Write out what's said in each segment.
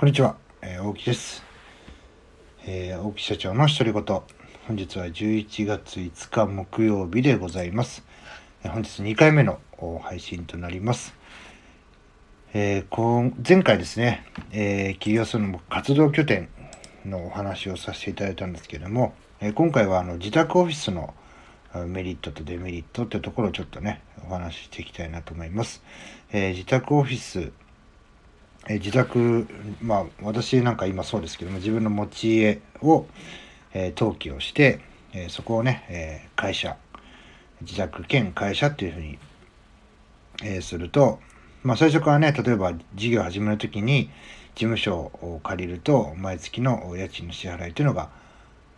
こんにちは、えー、大木です、えー、大木社長の独り言。本日は11月5日木曜日でございます、えー、本日2回目の配信となります、えー、こ前回ですね、えー、企業その活動拠点のお話をさせていただいたんですけれども、え、今回はあの自宅オフィスのメリットとデメリットってところをちょっとねお話ししていきたいなと思います、え、自宅オフィスえ自宅、まあ私なんか今そうですけども、自分の持ち家を、えー、登記をして、えー、そこをね、えー、会社、自宅兼会社っていうふうに、え、すると、まあ最初からね、例えば事業始めるときに事務所を借りると、毎月の家賃の支払いというのが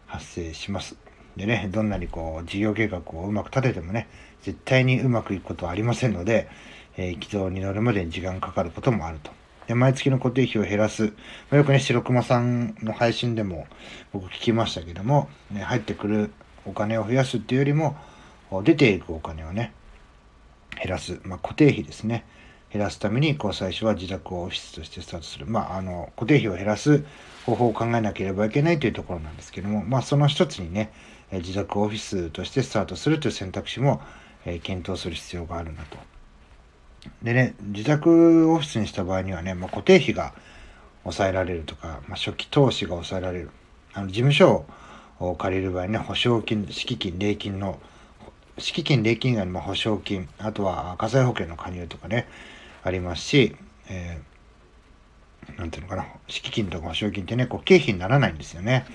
発生します。でね、どんなにこう事業計画をうまく立ててもね、絶対にうまくいくことはありませんので、えー、軌道に乗るまでに時間かかることもあると。で毎月の固定費を減らす。ま、よくね、白熊さんの配信でも僕聞きましたけども、ね、入ってくるお金を増やすっていうよりも、出ていくお金をね、減らす。まあ、固定費ですね。減らすために、こう、最初は自宅をオフィスとしてスタートする。まあ、あの、固定費を減らす方法を考えなければいけないというところなんですけども、まあ、その一つにね、自宅オフィスとしてスタートするという選択肢も、え検討する必要があるなと。でね、自宅オフィスにした場合にはね、まあ、固定費が抑えられるとか、まあ、初期投資が抑えられる。あの事務所を借りる場合ね、保証金、敷金、礼金の、敷金、礼金以外にも保証金、あとは火災保険の加入とかね、ありますし、えー、なんていうのかな、敷金とか保証金ってね、こう経費にならないんですよね。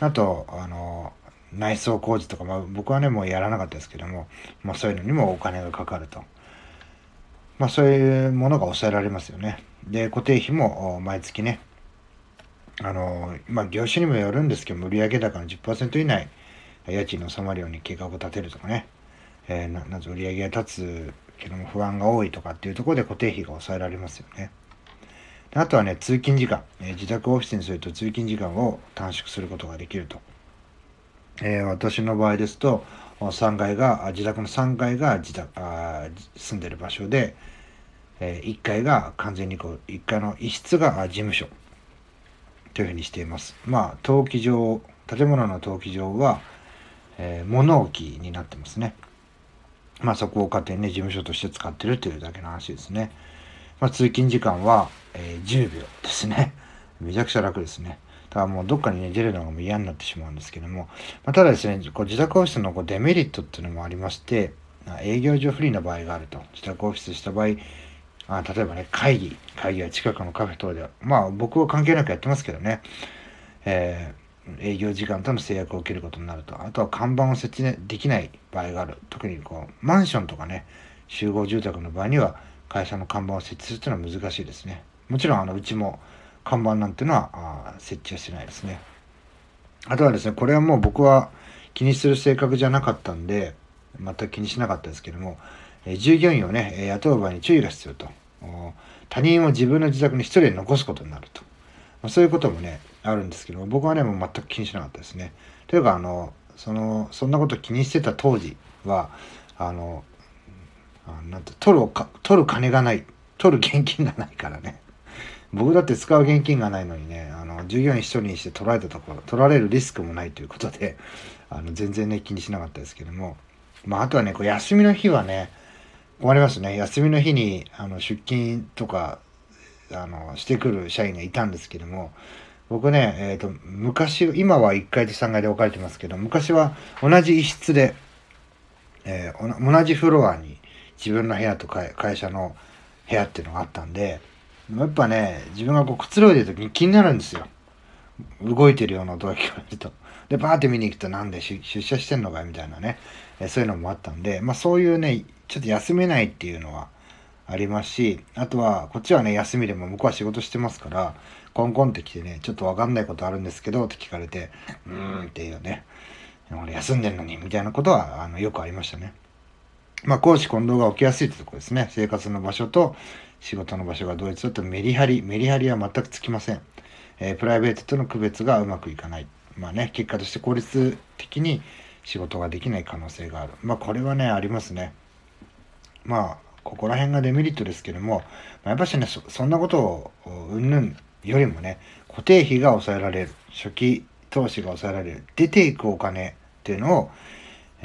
あと、あの、内装工事とか、まあ、僕はね、もうやらなかったですけども、まあ、そういうのにもお金がかかると。まあそういうものが抑えられますよね。で、固定費も毎月ね、あの、まあ業種にもよるんですけど、売上高の10%以内、家賃の収まるように計画を立てるとかね、えー、ななぜ売上が立つけども不安が多いとかっていうところで固定費が抑えられますよね。あとはね、通勤時間、えー、自宅オフィスにすると通勤時間を短縮することができると。えー、私の場合ですと、3階が、自宅の3階が自宅あ住んでる場所で、えー、1階が完全にこう、1階の一室が事務所というふうにしています。まあ、登記上、建物の登記上は、えー、物置になってますね。まあ、そこを家庭ね、事務所として使ってるというだけの話ですね。まあ、通勤時間は、えー、10秒ですね。めちゃくちゃ楽ですね。だからもうどっかにね、出るのがもう嫌になってしまうんですけども、まあ、ただですね、こう自宅オフィスのこうデメリットっていうのもありまして、営業上不利な場合があると。自宅オフィスした場合、あ例えばね、会議、会議は近くのカフェ等では、まあ僕は関係なくやってますけどね、えー、営業時間との制約を受けることになると。あとは看板を設置、できない場合がある。特にこう、マンションとかね、集合住宅の場合には、会社の看板を設置するというのは難しいですね。もちろん、あの、うちも、看板なんていうのはあ設置はしないですね。あとはですね、これはもう僕は気にする性格じゃなかったんで、全く気にしなかったですけども、え従業員をね、雇う場合に注意が必要と。他人を自分の自宅に一人で残すことになると。まそういうこともね、あるんですけども、僕はね、もう全く気にしなかったですね。というか、あの、その、そんなこと気にしてた当時は、あの、あなんて、取るか、取る金がない、取る現金がないからね。僕だって使う現金がないのにね、あの、従業員一人にして取られたところ、取られるリスクもないということで、あの、全然ね、気にしなかったですけども、まあ、あとはね、こう休みの日はね、困りますね。休みの日に、あの、出勤とか、あの、してくる社員がいたんですけども、僕ね、えっ、ー、と、昔、今は1階と3階で分かれてますけど、昔は同じ一室で、えー、同じフロアに自分の部屋と会社の部屋っていうのがあったんで、やっぱね、自分がこうくつろいでる時に気になるんですよ。動いてるような音が聞こえると。で、バーって見に行くとなんで出社してんのかみたいなね、えそういうのもあったんで、まあそういうね、ちょっと休めないっていうのはありますし、あとは、こっちはね、休みでも向こうは仕事してますから、コンコンって来てね、ちょっとわかんないことあるんですけど、って聞かれて、うーんっていうね、俺休んでんのに、みたいなことは、あの、よくありましたね。まあ、公私混同が起きやすいってとこですね。生活の場所と仕事の場所が同一だとメリハリ、メリハリは全くつきません。えー、プライベートとの区別がうまくいかない。まあね、結果として効率的に仕事ができない可能性がある。まあこれはね、ありますね。まあ、ここら辺がデメリットですけども、まあ、やっぱしねそ、そんなことをうんぬんよりもね固定費が抑えられる初期投資が抑えられる出ていくお金っていうのを、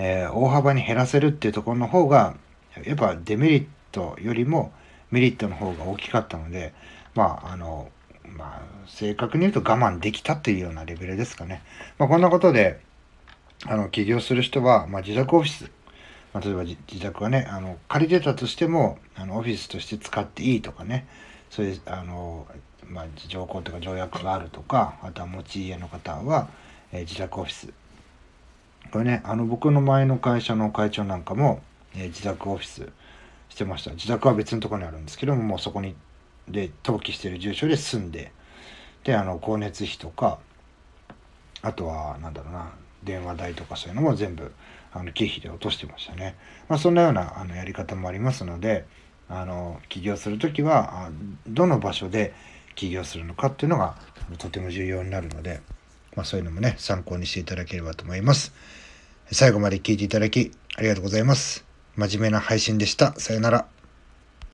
えー、大幅に減らせるっていうところの方がやっぱデメリットよりもメリットの方が大きかったのでまああのまあ正確に言うと我慢できたっていうようなレベルですかね。まあ、こんなことであの起業する人は、まあ、自宅オフィスまあ、例えば自宅はねあの借りてたとしてもあのオフィスとして使っていいとかねそういうあの、まあ、条項とか条約があるとかあとは持ち家の方は、えー、自宅オフィスこれねあの僕の前の会社の会長なんかも、えー、自宅オフィスしてました自宅は別のところにあるんですけどももうそこにで登記してる住所で住んでであの光熱費とかあとはなんだろうな電話代とかそういうのも全部あの経費で落としてましたね。まあ、そんなようなあのやり方もありますので、あの起業する時はどの場所で起業するのかっていうのがとても重要になるので、まあ、そういうのもね参考にしていただければと思います。最後まで聞いていただきありがとうございます。真面目な配信でした。さよなら。